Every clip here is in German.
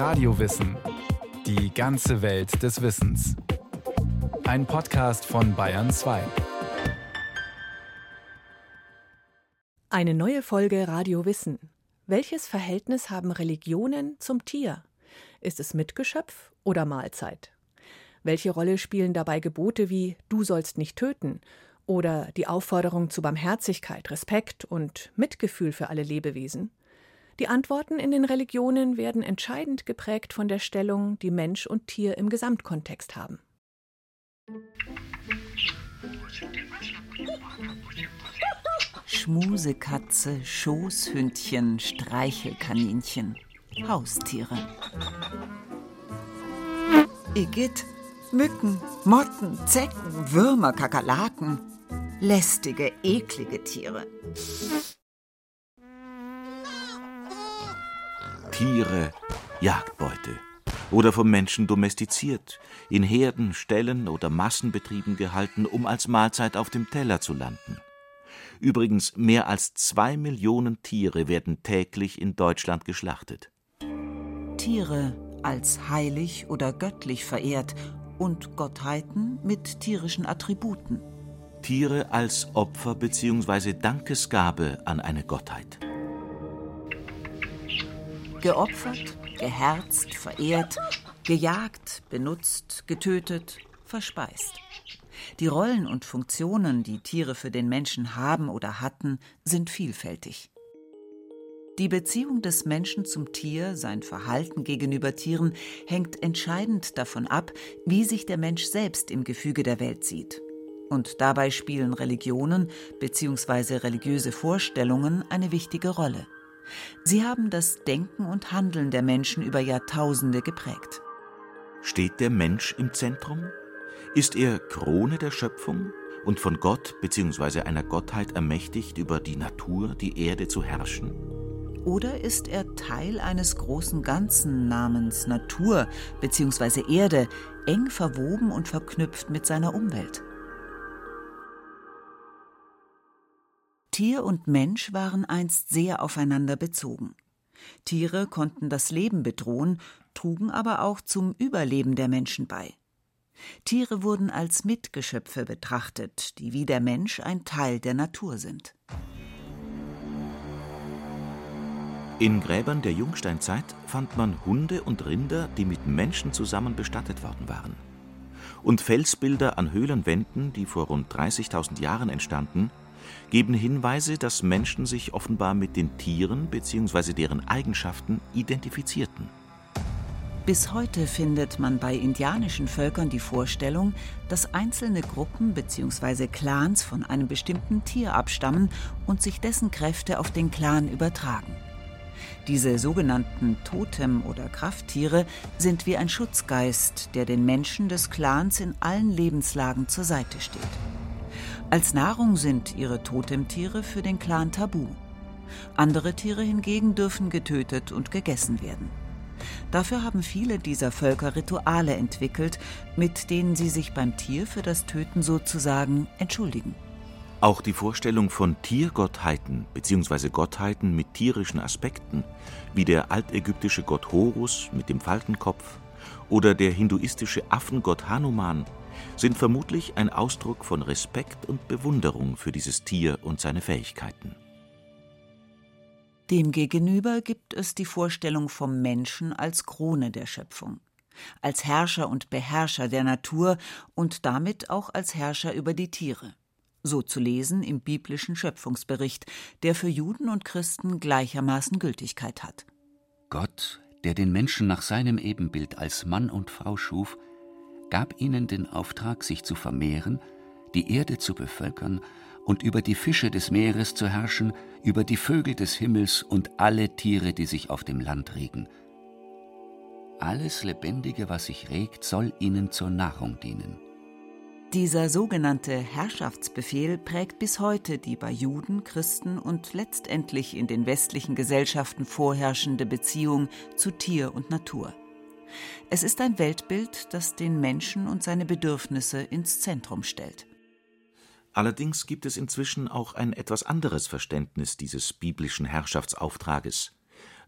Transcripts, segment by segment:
Radiowissen. Die ganze Welt des Wissens. Ein Podcast von Bayern 2. Eine neue Folge Radio Wissen. Welches Verhältnis haben Religionen zum Tier? Ist es Mitgeschöpf oder Mahlzeit? Welche Rolle spielen dabei Gebote wie Du sollst nicht töten oder die Aufforderung zu Barmherzigkeit, Respekt und Mitgefühl für alle Lebewesen? Die Antworten in den Religionen werden entscheidend geprägt von der Stellung, die Mensch und Tier im Gesamtkontext haben. Schmusekatze, Schoßhündchen, Streichelkaninchen, Haustiere. Igitt, Mücken, Motten, Zecken, Würmer, Kakerlaken. Lästige, eklige Tiere. Tiere, Jagdbeute oder vom Menschen domestiziert, in Herden, Ställen oder Massenbetrieben gehalten, um als Mahlzeit auf dem Teller zu landen. Übrigens, mehr als zwei Millionen Tiere werden täglich in Deutschland geschlachtet. Tiere als heilig oder göttlich verehrt und Gottheiten mit tierischen Attributen. Tiere als Opfer bzw. Dankesgabe an eine Gottheit. Geopfert, geherzt, verehrt, gejagt, benutzt, getötet, verspeist. Die Rollen und Funktionen, die Tiere für den Menschen haben oder hatten, sind vielfältig. Die Beziehung des Menschen zum Tier, sein Verhalten gegenüber Tieren, hängt entscheidend davon ab, wie sich der Mensch selbst im Gefüge der Welt sieht. Und dabei spielen Religionen bzw. religiöse Vorstellungen eine wichtige Rolle. Sie haben das Denken und Handeln der Menschen über Jahrtausende geprägt. Steht der Mensch im Zentrum? Ist er Krone der Schöpfung und von Gott bzw. einer Gottheit ermächtigt, über die Natur, die Erde zu herrschen? Oder ist er Teil eines großen Ganzen namens Natur bzw. Erde, eng verwoben und verknüpft mit seiner Umwelt? Tier und Mensch waren einst sehr aufeinander bezogen. Tiere konnten das Leben bedrohen, trugen aber auch zum Überleben der Menschen bei. Tiere wurden als Mitgeschöpfe betrachtet, die wie der Mensch ein Teil der Natur sind. In Gräbern der Jungsteinzeit fand man Hunde und Rinder, die mit Menschen zusammen bestattet worden waren. Und Felsbilder an Höhlenwänden, die vor rund 30.000 Jahren entstanden, geben Hinweise, dass Menschen sich offenbar mit den Tieren bzw. deren Eigenschaften identifizierten. Bis heute findet man bei indianischen Völkern die Vorstellung, dass einzelne Gruppen bzw. Clans von einem bestimmten Tier abstammen und sich dessen Kräfte auf den Clan übertragen. Diese sogenannten Totem- oder Krafttiere sind wie ein Schutzgeist, der den Menschen des Clans in allen Lebenslagen zur Seite steht. Als Nahrung sind ihre Totemtiere für den Clan tabu. Andere Tiere hingegen dürfen getötet und gegessen werden. Dafür haben viele dieser Völker Rituale entwickelt, mit denen sie sich beim Tier für das Töten sozusagen entschuldigen. Auch die Vorstellung von Tiergottheiten bzw. Gottheiten mit tierischen Aspekten, wie der altägyptische Gott Horus mit dem Falkenkopf oder der hinduistische Affengott Hanuman, sind vermutlich ein Ausdruck von Respekt und Bewunderung für dieses Tier und seine Fähigkeiten. Demgegenüber gibt es die Vorstellung vom Menschen als Krone der Schöpfung, als Herrscher und Beherrscher der Natur und damit auch als Herrscher über die Tiere. So zu lesen im biblischen Schöpfungsbericht, der für Juden und Christen gleichermaßen Gültigkeit hat. Gott, der den Menschen nach seinem Ebenbild als Mann und Frau schuf, gab ihnen den Auftrag, sich zu vermehren, die Erde zu bevölkern und über die Fische des Meeres zu herrschen, über die Vögel des Himmels und alle Tiere, die sich auf dem Land regen. Alles Lebendige, was sich regt, soll ihnen zur Nahrung dienen. Dieser sogenannte Herrschaftsbefehl prägt bis heute die bei Juden, Christen und letztendlich in den westlichen Gesellschaften vorherrschende Beziehung zu Tier und Natur. Es ist ein Weltbild, das den Menschen und seine Bedürfnisse ins Zentrum stellt. Allerdings gibt es inzwischen auch ein etwas anderes Verständnis dieses biblischen Herrschaftsauftrages.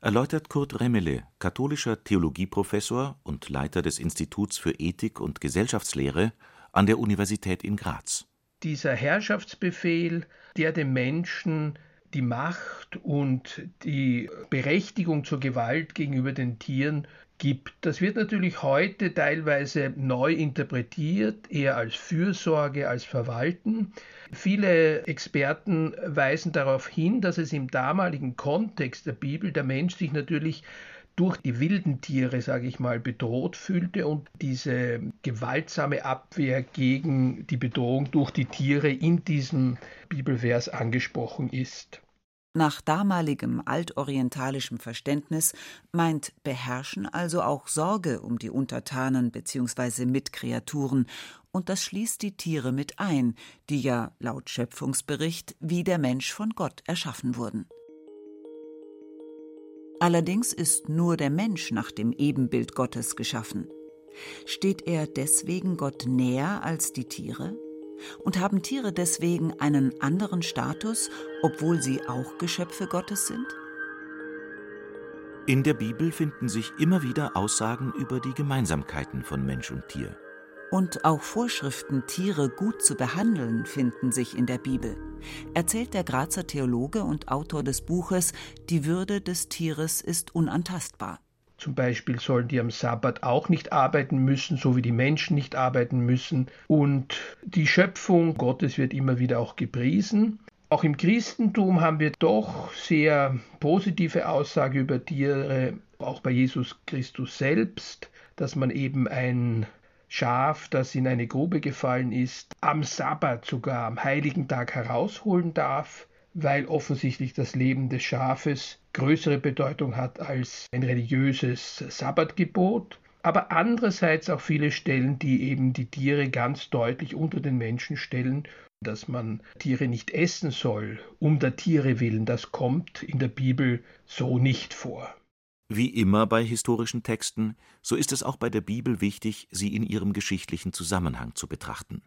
erläutert Kurt Remmele, katholischer Theologieprofessor und Leiter des Instituts für Ethik und Gesellschaftslehre an der Universität in Graz. Dieser Herrschaftsbefehl, der dem Menschen die Macht und die Berechtigung zur Gewalt gegenüber den Tieren gibt. Das wird natürlich heute teilweise neu interpretiert, eher als Fürsorge, als Verwalten. Viele Experten weisen darauf hin, dass es im damaligen Kontext der Bibel der Mensch sich natürlich durch die wilden Tiere, sage ich mal, bedroht fühlte und diese gewaltsame Abwehr gegen die Bedrohung durch die Tiere in diesem Bibelvers angesprochen ist. Nach damaligem altorientalischem Verständnis meint beherrschen also auch Sorge um die Untertanen bzw. Mitkreaturen, und das schließt die Tiere mit ein, die ja laut Schöpfungsbericht wie der Mensch von Gott erschaffen wurden. Allerdings ist nur der Mensch nach dem Ebenbild Gottes geschaffen. Steht er deswegen Gott näher als die Tiere? Und haben Tiere deswegen einen anderen Status, obwohl sie auch Geschöpfe Gottes sind? In der Bibel finden sich immer wieder Aussagen über die Gemeinsamkeiten von Mensch und Tier. Und auch Vorschriften, Tiere gut zu behandeln, finden sich in der Bibel, erzählt der Grazer Theologe und Autor des Buches Die Würde des Tieres ist unantastbar. Zum Beispiel sollen die am Sabbat auch nicht arbeiten müssen, so wie die Menschen nicht arbeiten müssen. Und die Schöpfung Gottes wird immer wieder auch gepriesen. Auch im Christentum haben wir doch sehr positive Aussage über Tiere, auch bei Jesus Christus selbst, dass man eben ein Schaf, das in eine Grube gefallen ist, am Sabbat sogar am heiligen Tag herausholen darf weil offensichtlich das Leben des Schafes größere Bedeutung hat als ein religiöses Sabbatgebot, aber andererseits auch viele Stellen, die eben die Tiere ganz deutlich unter den Menschen stellen, dass man Tiere nicht essen soll, um der Tiere willen, das kommt in der Bibel so nicht vor. Wie immer bei historischen Texten, so ist es auch bei der Bibel wichtig, sie in ihrem geschichtlichen Zusammenhang zu betrachten.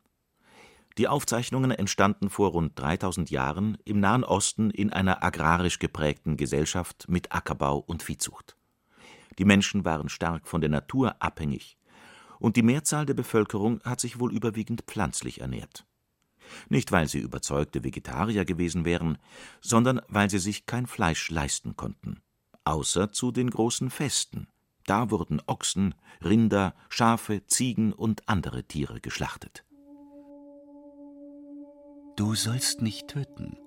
Die Aufzeichnungen entstanden vor rund 3000 Jahren im Nahen Osten in einer agrarisch geprägten Gesellschaft mit Ackerbau und Viehzucht. Die Menschen waren stark von der Natur abhängig, und die Mehrzahl der Bevölkerung hat sich wohl überwiegend pflanzlich ernährt. Nicht, weil sie überzeugte Vegetarier gewesen wären, sondern weil sie sich kein Fleisch leisten konnten, außer zu den großen Festen. Da wurden Ochsen, Rinder, Schafe, Ziegen und andere Tiere geschlachtet. Du sollst nicht töten.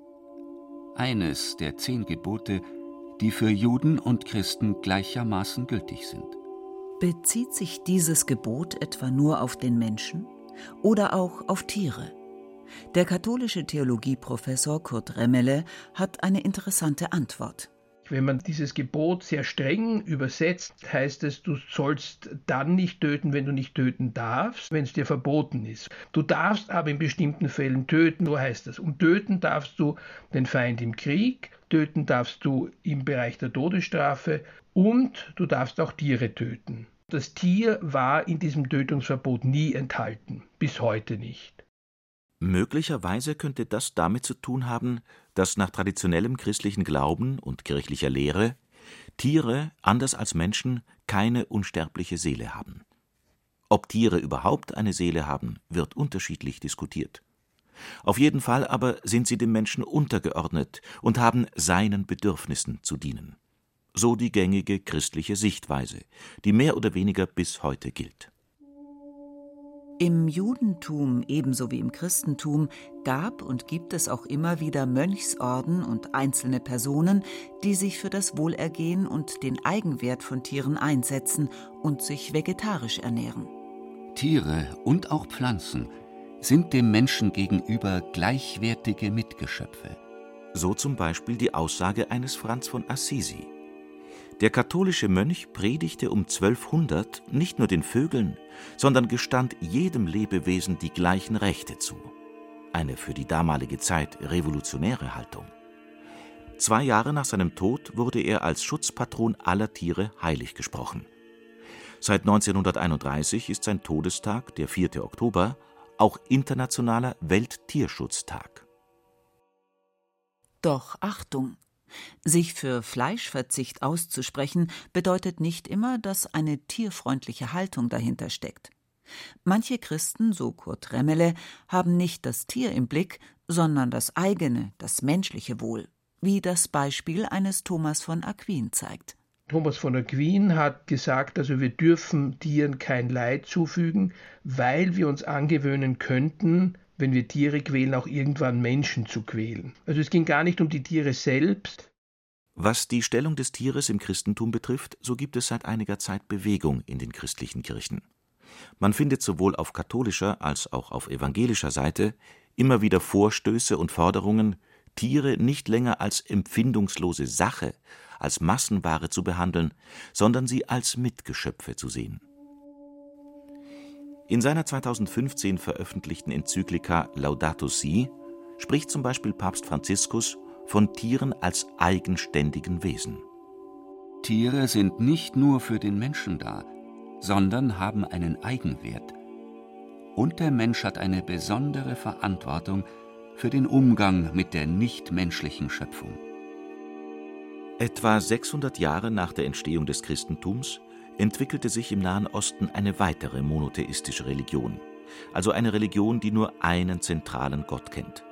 Eines der zehn Gebote, die für Juden und Christen gleichermaßen gültig sind. Bezieht sich dieses Gebot etwa nur auf den Menschen oder auch auf Tiere? Der katholische Theologieprofessor Kurt Remmele hat eine interessante Antwort. Wenn man dieses Gebot sehr streng übersetzt, heißt es, du sollst dann nicht töten, wenn du nicht töten darfst, wenn es dir verboten ist. Du darfst aber in bestimmten Fällen töten, so heißt es. Und töten darfst du den Feind im Krieg, töten darfst du im Bereich der Todesstrafe und du darfst auch Tiere töten. Das Tier war in diesem Tötungsverbot nie enthalten, bis heute nicht. Möglicherweise könnte das damit zu tun haben, dass nach traditionellem christlichen Glauben und kirchlicher Lehre Tiere, anders als Menschen, keine unsterbliche Seele haben. Ob Tiere überhaupt eine Seele haben, wird unterschiedlich diskutiert. Auf jeden Fall aber sind sie dem Menschen untergeordnet und haben seinen Bedürfnissen zu dienen. So die gängige christliche Sichtweise, die mehr oder weniger bis heute gilt. Im Judentum ebenso wie im Christentum gab und gibt es auch immer wieder Mönchsorden und einzelne Personen, die sich für das Wohlergehen und den Eigenwert von Tieren einsetzen und sich vegetarisch ernähren. Tiere und auch Pflanzen sind dem Menschen gegenüber gleichwertige Mitgeschöpfe. So zum Beispiel die Aussage eines Franz von Assisi. Der katholische Mönch predigte um 1200 nicht nur den Vögeln, sondern gestand jedem Lebewesen die gleichen Rechte zu. Eine für die damalige Zeit revolutionäre Haltung. Zwei Jahre nach seinem Tod wurde er als Schutzpatron aller Tiere heilig gesprochen. Seit 1931 ist sein Todestag, der 4. Oktober, auch internationaler Welttierschutztag. Doch Achtung! Sich für Fleischverzicht auszusprechen, bedeutet nicht immer, dass eine tierfreundliche Haltung dahinter steckt. Manche Christen, so Kurt Remmele, haben nicht das Tier im Blick, sondern das eigene, das menschliche Wohl, wie das Beispiel eines Thomas von Aquin zeigt. Thomas von Aquin hat gesagt, also wir dürfen Tieren kein Leid zufügen, weil wir uns angewöhnen könnten, wenn wir Tiere quälen, auch irgendwann Menschen zu quälen. Also es ging gar nicht um die Tiere selbst. Was die Stellung des Tieres im Christentum betrifft, so gibt es seit einiger Zeit Bewegung in den christlichen Kirchen. Man findet sowohl auf katholischer als auch auf evangelischer Seite immer wieder Vorstöße und Forderungen, Tiere nicht länger als empfindungslose Sache, als Massenware zu behandeln, sondern sie als Mitgeschöpfe zu sehen. In seiner 2015 veröffentlichten Enzyklika Laudato Si spricht zum Beispiel Papst Franziskus von Tieren als eigenständigen Wesen. Tiere sind nicht nur für den Menschen da, sondern haben einen Eigenwert. Und der Mensch hat eine besondere Verantwortung für den Umgang mit der nichtmenschlichen Schöpfung. Etwa 600 Jahre nach der Entstehung des Christentums entwickelte sich im Nahen Osten eine weitere monotheistische Religion, also eine Religion, die nur einen zentralen Gott kennt.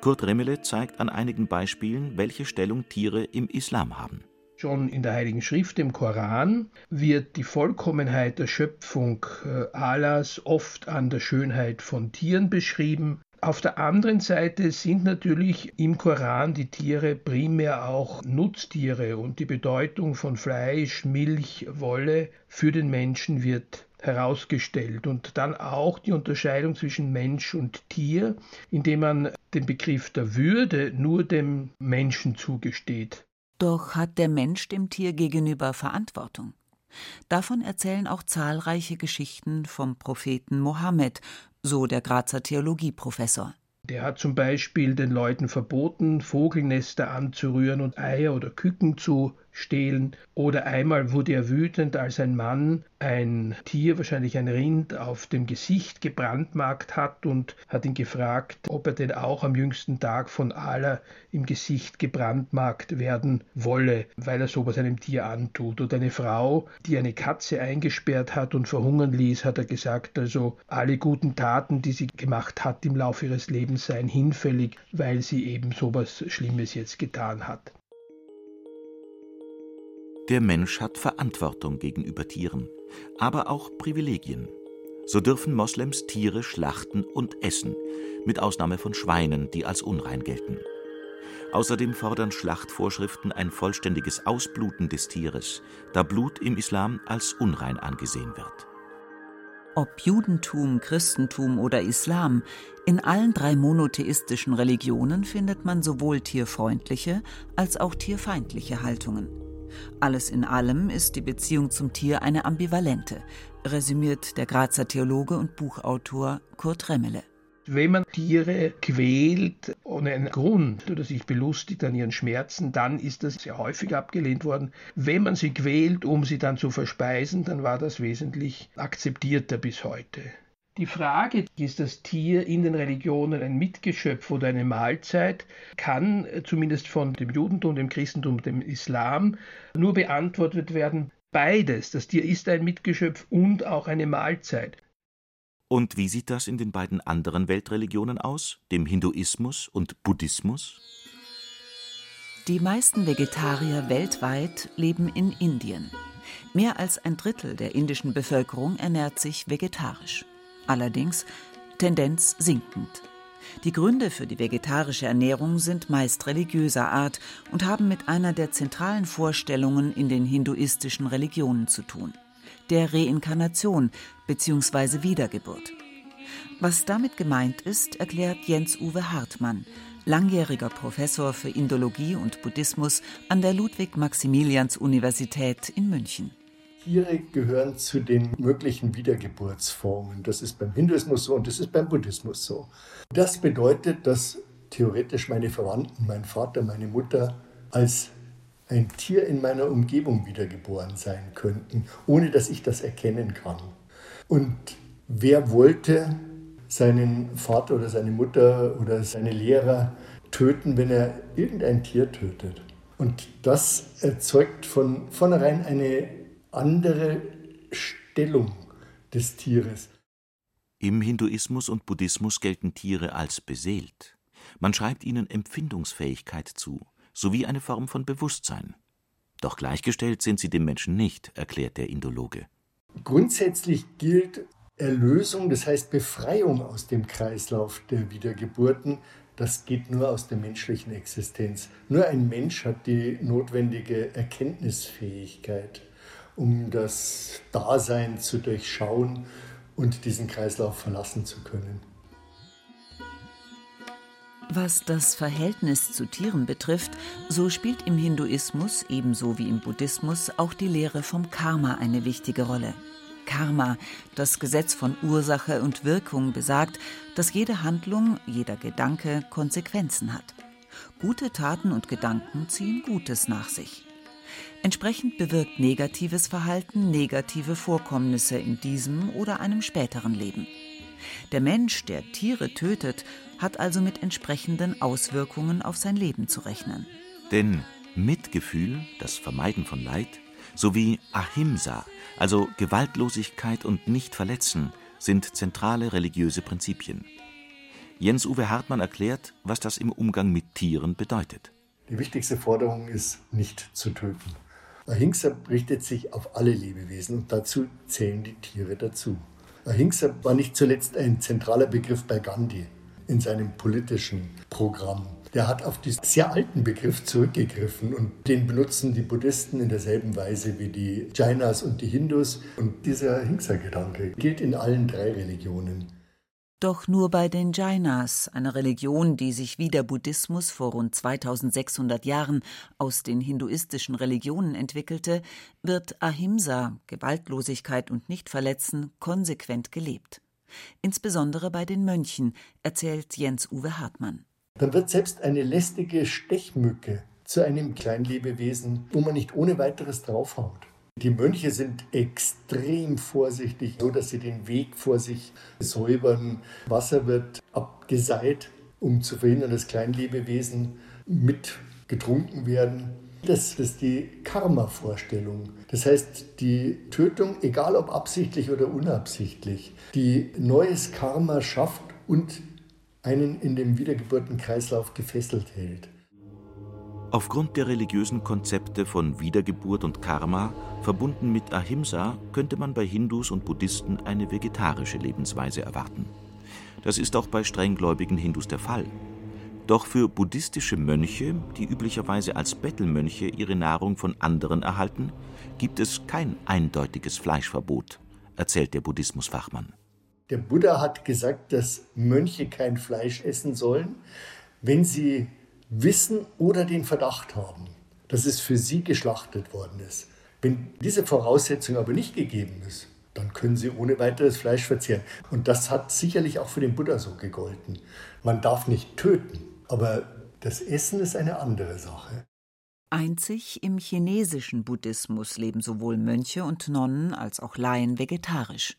Kurt Remmele zeigt an einigen Beispielen, welche Stellung Tiere im Islam haben. Schon in der Heiligen Schrift, im Koran, wird die Vollkommenheit der Schöpfung äh, Allahs oft an der Schönheit von Tieren beschrieben. Auf der anderen Seite sind natürlich im Koran die Tiere primär auch Nutztiere und die Bedeutung von Fleisch, Milch, Wolle für den Menschen wird herausgestellt und dann auch die Unterscheidung zwischen Mensch und Tier, indem man den Begriff der Würde nur dem Menschen zugesteht. Doch hat der Mensch dem Tier gegenüber Verantwortung. Davon erzählen auch zahlreiche Geschichten vom Propheten Mohammed, so der Grazer Theologieprofessor. Der hat zum Beispiel den Leuten verboten, Vogelnester anzurühren und Eier oder Küken zu stehlen. Oder einmal wurde er wütend, als ein Mann ein Tier, wahrscheinlich ein Rind, auf dem Gesicht gebrandmarkt hat und hat ihn gefragt, ob er denn auch am jüngsten Tag von Allah im Gesicht gebrandmarkt werden wolle, weil er sowas einem Tier antut. Oder eine Frau, die eine Katze eingesperrt hat und verhungern ließ, hat er gesagt, also alle guten Taten, die sie gemacht hat im Laufe ihres Lebens, seien hinfällig, weil sie eben sowas Schlimmes jetzt getan hat. Der Mensch hat Verantwortung gegenüber Tieren, aber auch Privilegien. So dürfen Moslems Tiere schlachten und essen, mit Ausnahme von Schweinen, die als unrein gelten. Außerdem fordern Schlachtvorschriften ein vollständiges Ausbluten des Tieres, da Blut im Islam als unrein angesehen wird. Ob Judentum, Christentum oder Islam, in allen drei monotheistischen Religionen findet man sowohl tierfreundliche als auch tierfeindliche Haltungen. Alles in allem ist die Beziehung zum Tier eine ambivalente, resümiert der Grazer Theologe und Buchautor Kurt Remmele. Wenn man Tiere quält ohne einen Grund oder sich belustigt an ihren Schmerzen, dann ist das sehr häufig abgelehnt worden. Wenn man sie quält, um sie dann zu verspeisen, dann war das wesentlich akzeptierter bis heute. Die Frage, ist das Tier in den Religionen ein Mitgeschöpf oder eine Mahlzeit, kann zumindest von dem Judentum, dem Christentum, dem Islam nur beantwortet werden. Beides, das Tier ist ein Mitgeschöpf und auch eine Mahlzeit. Und wie sieht das in den beiden anderen Weltreligionen aus, dem Hinduismus und Buddhismus? Die meisten Vegetarier weltweit leben in Indien. Mehr als ein Drittel der indischen Bevölkerung ernährt sich vegetarisch allerdings Tendenz sinkend. Die Gründe für die vegetarische Ernährung sind meist religiöser Art und haben mit einer der zentralen Vorstellungen in den hinduistischen Religionen zu tun, der Reinkarnation bzw. Wiedergeburt. Was damit gemeint ist, erklärt Jens Uwe Hartmann, langjähriger Professor für Indologie und Buddhismus an der Ludwig-Maximilians-Universität in München. Tiere gehören zu den möglichen Wiedergeburtsformen. Das ist beim Hinduismus so und das ist beim Buddhismus so. Das bedeutet, dass theoretisch meine Verwandten, mein Vater, meine Mutter als ein Tier in meiner Umgebung wiedergeboren sein könnten, ohne dass ich das erkennen kann. Und wer wollte seinen Vater oder seine Mutter oder seine Lehrer töten, wenn er irgendein Tier tötet. Und das erzeugt von vornherein eine andere Stellung des Tieres. Im Hinduismus und Buddhismus gelten Tiere als beseelt. Man schreibt ihnen Empfindungsfähigkeit zu, sowie eine Form von Bewusstsein. Doch gleichgestellt sind sie dem Menschen nicht, erklärt der Indologe. Grundsätzlich gilt Erlösung, das heißt Befreiung aus dem Kreislauf der Wiedergeburten, das geht nur aus der menschlichen Existenz. Nur ein Mensch hat die notwendige Erkenntnisfähigkeit, um das Dasein zu durchschauen und diesen Kreislauf verlassen zu können. Was das Verhältnis zu Tieren betrifft, so spielt im Hinduismus ebenso wie im Buddhismus auch die Lehre vom Karma eine wichtige Rolle. Karma, das Gesetz von Ursache und Wirkung, besagt, dass jede Handlung, jeder Gedanke Konsequenzen hat. Gute Taten und Gedanken ziehen Gutes nach sich. Entsprechend bewirkt negatives Verhalten negative Vorkommnisse in diesem oder einem späteren Leben. Der Mensch, der Tiere tötet, hat also mit entsprechenden Auswirkungen auf sein Leben zu rechnen. Denn Mitgefühl, das Vermeiden von Leid, sowie Ahimsa, also Gewaltlosigkeit und Nichtverletzen, sind zentrale religiöse Prinzipien. Jens-Uwe Hartmann erklärt, was das im Umgang mit Tieren bedeutet. Die wichtigste Forderung ist, nicht zu töten. Ahimsa richtet sich auf alle Lebewesen und dazu zählen die Tiere dazu. Ahimsa war nicht zuletzt ein zentraler Begriff bei Gandhi in seinem politischen Programm. Der hat auf diesen sehr alten Begriff zurückgegriffen und den benutzen die Buddhisten in derselben Weise wie die Jainas und die Hindus. Und dieser Hingsa-Gedanke gilt in allen drei Religionen. Doch nur bei den Jainas, einer Religion, die sich wie der Buddhismus vor rund 2600 Jahren aus den hinduistischen Religionen entwickelte, wird Ahimsa, Gewaltlosigkeit und Nichtverletzen, konsequent gelebt insbesondere bei den Mönchen, erzählt Jens-Uwe Hartmann. Dann wird selbst eine lästige Stechmücke zu einem Kleinlebewesen, wo man nicht ohne weiteres draufhaut. Die Mönche sind extrem vorsichtig, so dass sie den Weg vor sich säubern. Wasser wird abgeseit, um zu verhindern, dass Kleinlebewesen mit getrunken werden. Das ist die Karma-Vorstellung. Das heißt, die Tötung, egal ob absichtlich oder unabsichtlich, die neues Karma schafft und einen in dem Wiedergeburtenkreislauf gefesselt hält. Aufgrund der religiösen Konzepte von Wiedergeburt und Karma, verbunden mit Ahimsa, könnte man bei Hindus und Buddhisten eine vegetarische Lebensweise erwarten. Das ist auch bei strenggläubigen Hindus der Fall. Doch für buddhistische Mönche, die üblicherweise als Bettelmönche ihre Nahrung von anderen erhalten, gibt es kein eindeutiges Fleischverbot, erzählt der Buddhismusfachmann. Der Buddha hat gesagt, dass Mönche kein Fleisch essen sollen, wenn sie wissen oder den Verdacht haben, dass es für sie geschlachtet worden ist. Wenn diese Voraussetzung aber nicht gegeben ist, dann können sie ohne weiteres Fleisch verzehren. Und das hat sicherlich auch für den Buddha so gegolten. Man darf nicht töten, aber das Essen ist eine andere Sache. Einzig im chinesischen Buddhismus leben sowohl Mönche und Nonnen als auch Laien vegetarisch,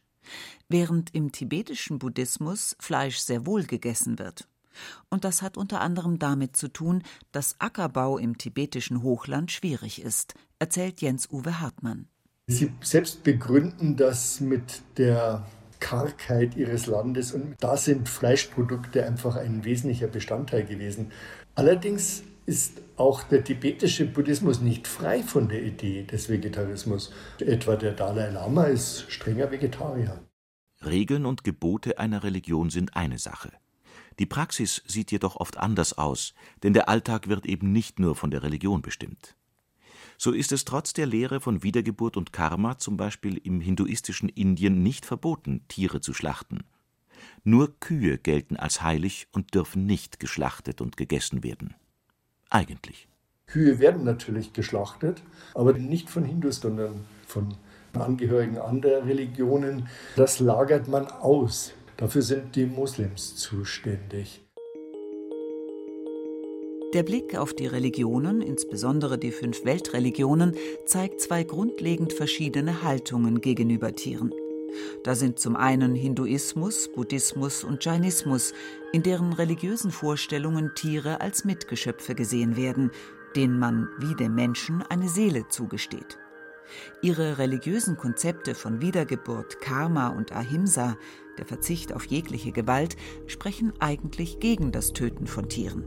während im tibetischen Buddhismus Fleisch sehr wohl gegessen wird. Und das hat unter anderem damit zu tun, dass Ackerbau im tibetischen Hochland schwierig ist, erzählt Jens-Uwe Hartmann. Sie selbst begründen das mit der Kargheit ihres Landes. Und da sind Fleischprodukte einfach ein wesentlicher Bestandteil gewesen. Allerdings ist auch der tibetische Buddhismus nicht frei von der Idee des Vegetarismus. Etwa der Dalai Lama ist strenger Vegetarier. Regeln und Gebote einer Religion sind eine Sache. Die Praxis sieht jedoch oft anders aus, denn der Alltag wird eben nicht nur von der Religion bestimmt. So ist es trotz der Lehre von Wiedergeburt und Karma zum Beispiel im hinduistischen Indien nicht verboten, Tiere zu schlachten. Nur Kühe gelten als heilig und dürfen nicht geschlachtet und gegessen werden. Eigentlich. Kühe werden natürlich geschlachtet, aber nicht von Hindus, sondern von Angehörigen anderer Religionen. Das lagert man aus. Dafür sind die Moslems zuständig. Der Blick auf die Religionen, insbesondere die fünf Weltreligionen, zeigt zwei grundlegend verschiedene Haltungen gegenüber Tieren. Da sind zum einen Hinduismus, Buddhismus und Jainismus, in deren religiösen Vorstellungen Tiere als Mitgeschöpfe gesehen werden, denen man wie dem Menschen eine Seele zugesteht. Ihre religiösen Konzepte von Wiedergeburt, Karma und Ahimsa, der Verzicht auf jegliche Gewalt, sprechen eigentlich gegen das Töten von Tieren.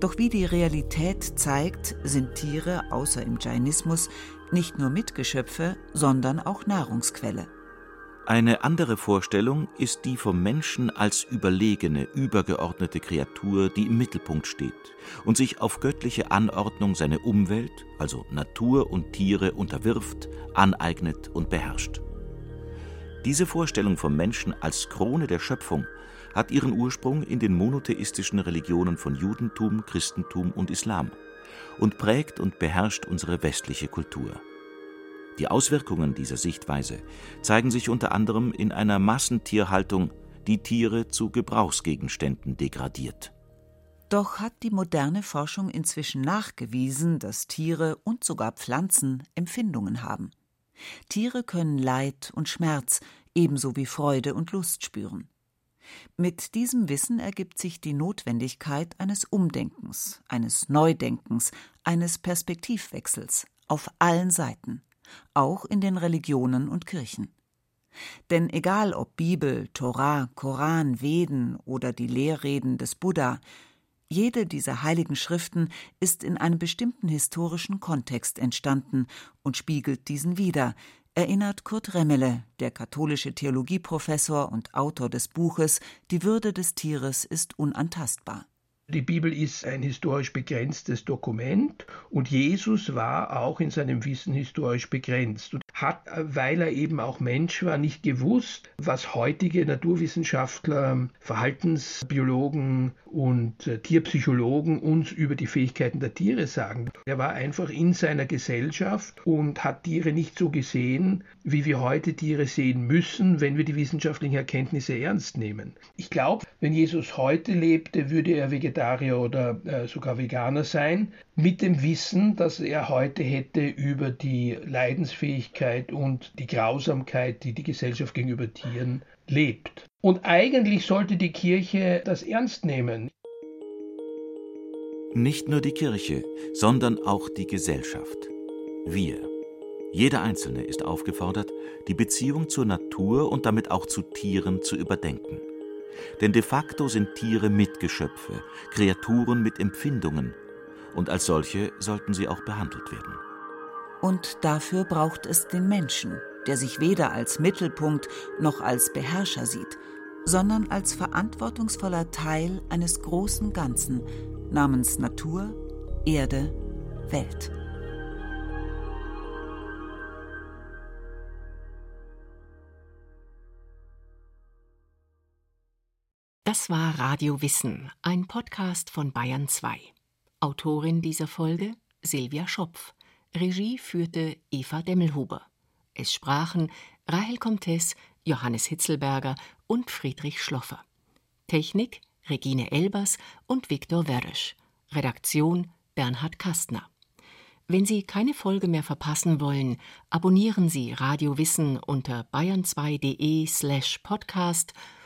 Doch wie die Realität zeigt, sind Tiere außer im Jainismus nicht nur Mitgeschöpfe, sondern auch Nahrungsquelle. Eine andere Vorstellung ist die vom Menschen als überlegene, übergeordnete Kreatur, die im Mittelpunkt steht und sich auf göttliche Anordnung seine Umwelt, also Natur und Tiere, unterwirft, aneignet und beherrscht. Diese Vorstellung vom Menschen als Krone der Schöpfung hat ihren Ursprung in den monotheistischen Religionen von Judentum, Christentum und Islam und prägt und beherrscht unsere westliche Kultur. Die Auswirkungen dieser Sichtweise zeigen sich unter anderem in einer Massentierhaltung, die Tiere zu Gebrauchsgegenständen degradiert. Doch hat die moderne Forschung inzwischen nachgewiesen, dass Tiere und sogar Pflanzen Empfindungen haben. Tiere können Leid und Schmerz ebenso wie Freude und Lust spüren. Mit diesem Wissen ergibt sich die Notwendigkeit eines Umdenkens, eines Neudenkens, eines Perspektivwechsels auf allen Seiten auch in den Religionen und Kirchen. Denn egal ob Bibel, Torah, Koran, Veden oder die Lehrreden des Buddha, jede dieser heiligen Schriften ist in einem bestimmten historischen Kontext entstanden und spiegelt diesen wider, erinnert Kurt Remmele, der katholische Theologieprofessor und Autor des Buches Die Würde des Tieres ist unantastbar. Die Bibel ist ein historisch begrenztes Dokument und Jesus war auch in seinem Wissen historisch begrenzt und hat, weil er eben auch Mensch war, nicht gewusst, was heutige Naturwissenschaftler, Verhaltensbiologen und äh, Tierpsychologen uns über die Fähigkeiten der Tiere sagen. Er war einfach in seiner Gesellschaft und hat Tiere nicht so gesehen, wie wir heute Tiere sehen müssen, wenn wir die wissenschaftlichen Erkenntnisse ernst nehmen. Ich glaube, wenn Jesus heute lebte, würde er Vegetarier oder äh, sogar Veganer sein, mit dem Wissen, dass er heute hätte über die Leidensfähigkeit und die Grausamkeit, die die Gesellschaft gegenüber Tieren lebt. Und eigentlich sollte die Kirche das ernst nehmen. Nicht nur die Kirche, sondern auch die Gesellschaft. Wir. Jeder Einzelne ist aufgefordert, die Beziehung zur Natur und damit auch zu Tieren zu überdenken. Denn de facto sind Tiere Mitgeschöpfe, Kreaturen mit Empfindungen, und als solche sollten sie auch behandelt werden. Und dafür braucht es den Menschen, der sich weder als Mittelpunkt noch als Beherrscher sieht, sondern als verantwortungsvoller Teil eines großen Ganzen namens Natur, Erde, Welt. Das war Radio Wissen, ein Podcast von Bayern 2. Autorin dieser Folge Silvia Schopf. Regie führte Eva Demmelhuber. Es sprachen Rahel Comtes, Johannes Hitzelberger und Friedrich Schloffer. Technik Regine Elbers und Viktor Weresch. Redaktion Bernhard Kastner. Wenn Sie keine Folge mehr verpassen wollen, abonnieren Sie Radio Wissen unter bayern2.de slash podcast